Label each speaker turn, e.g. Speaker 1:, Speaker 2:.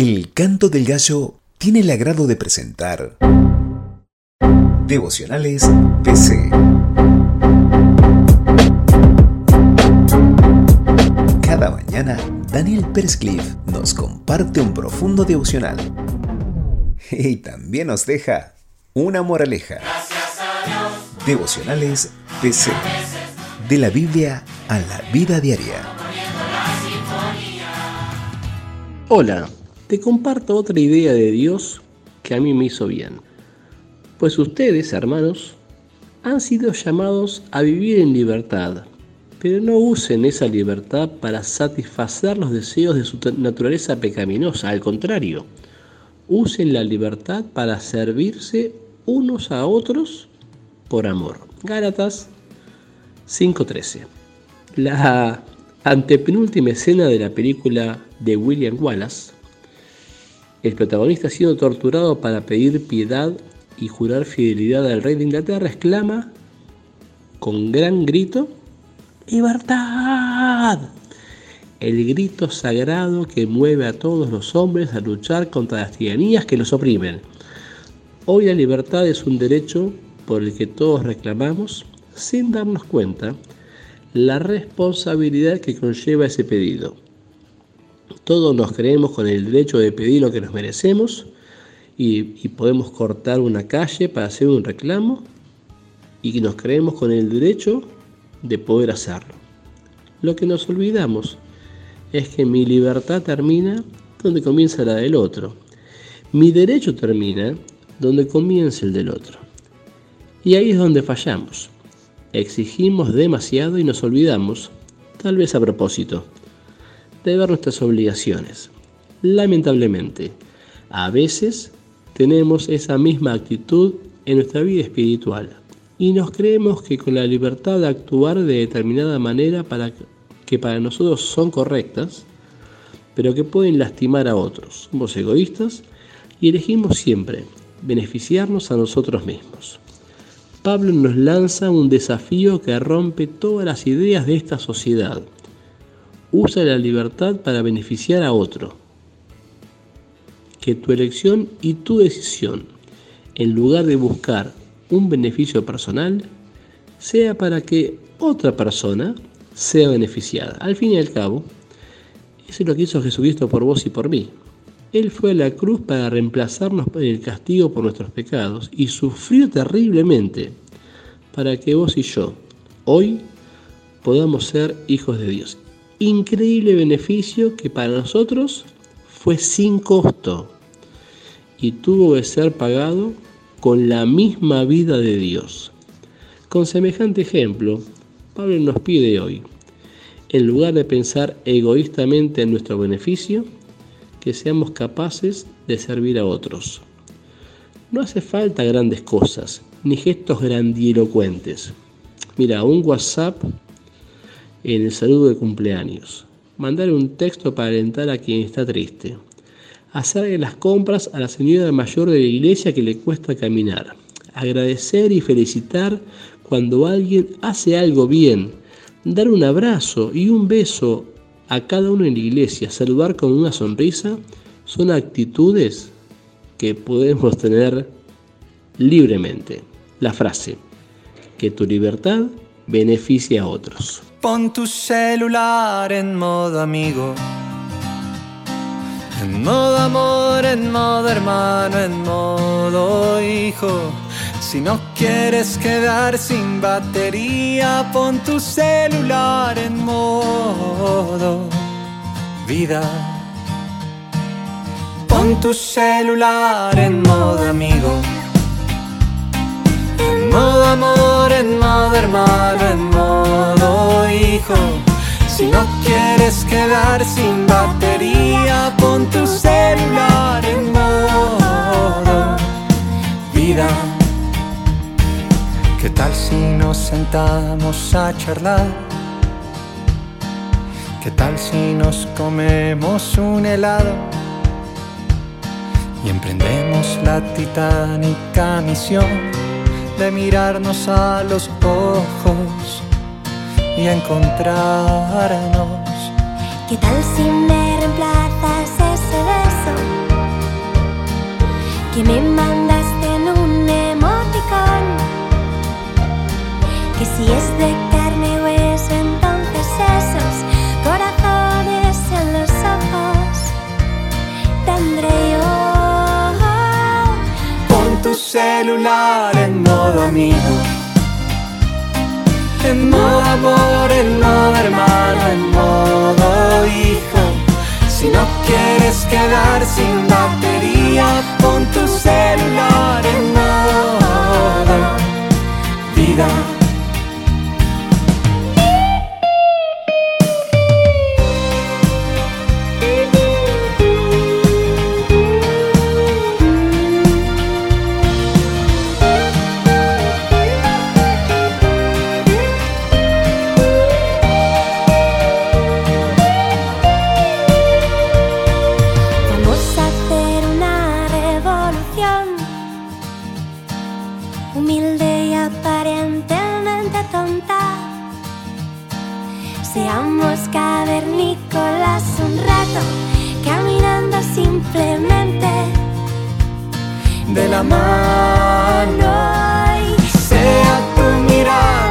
Speaker 1: El canto del gallo tiene el agrado de presentar Devocionales PC. Cada mañana, Daniel Pérez nos comparte un profundo devocional y también nos deja una moraleja. Devocionales PC. De la Biblia a la vida diaria.
Speaker 2: Hola, te comparto otra idea de Dios que a mí me hizo bien. Pues ustedes, hermanos, han sido llamados a vivir en libertad, pero no usen esa libertad para satisfacer los deseos de su naturaleza pecaminosa, al contrario, usen la libertad para servirse unos a otros por amor. Gálatas 5:13. La antepenúltima escena de la película de William Wallace, el protagonista siendo torturado para pedir piedad y jurar fidelidad al rey de Inglaterra exclama con gran grito, ¡Libertad! El grito sagrado que mueve a todos los hombres a luchar contra las tiranías que los oprimen. Hoy la libertad es un derecho por el que todos reclamamos sin darnos cuenta la responsabilidad que conlleva ese pedido. Todos nos creemos con el derecho de pedir lo que nos merecemos y, podemos cortar una calle para hacer un reclamo y nos creemos con el derecho de poder hacerlo. Lo que nos olvidamos es que mi libertad termina donde comienza la del otro. Mi derecho termina donde comienza el del otro. Y ahí es donde fallamos. Exigimos demasiado y nos olvidamos, tal vez a propósito, de ver nuestras obligaciones. Lamentablemente, a veces tenemos esa misma actitud en nuestra vida espiritual y nos creemos que con la libertad de actuar de determinada manera para que para nosotros son correctas, pero que pueden lastimar a otros. Somos egoístas y elegimos siempre beneficiarnos a nosotros mismos. Pablo nos lanza un desafío que rompe todas las ideas de esta sociedad. Usa la libertad para beneficiar a otro. Que tu elección y tu decisión, en lugar de buscar un beneficio personal, sea para que otra persona sea beneficiada. Al fin y al cabo, eso es lo que hizo Jesucristo por vos y por mí. Él fue a la cruz para reemplazarnos el castigo por nuestros pecados y sufrió terriblemente para que vos y yo hoy podamos ser hijos de Dios. Increíble beneficio que para nosotros fue sin costo y tuvo que ser pagado con la misma vida de Dios. Con semejante ejemplo, Pablo nos pide hoy, en lugar de pensar egoístamente en nuestro beneficio, que seamos capaces de servir a otros. No hace falta grandes cosas, ni gestos grandilocuentes. Mira, un WhatsApp en el saludo de cumpleaños. Mandar un texto para alentar a quien está triste. Hacer las compras a la señora mayor de la iglesia que le cuesta caminar. Agradecer y felicitar cuando alguien hace algo bien. Dar un abrazo y un beso a cada uno en la iglesia, saludar con una sonrisa, son actitudes que podemos tener libremente. La frase, que tu libertad beneficie a otros.
Speaker 3: Pon tu celular en modo amigo, en modo amor, en modo hermano, en modo hijo. Si no quieres quedar sin batería, pon tu celular en modo vida. Pon tu celular en modo amigo. En modo amor, hermano, en modo hijo. Si no quieres quedar sin batería, pon tu celular en modo vida. ¿Qué tal si nos sentamos a charlar? ¿Qué tal si nos comemos un helado? Y emprendemos la titánica misión de mirarnos a los ojos y encontrarnos.
Speaker 4: ¿Qué tal si me reemplazas ese beso? Me
Speaker 3: celular en modo amigo. En modo amor, en modo hermano, en modo hijo. Si no quieres quedar sin batería, pon tu celular en modo vida.
Speaker 4: Seamos cavernícolas un rato, caminando simplemente.
Speaker 3: De la mano y sea tu mirada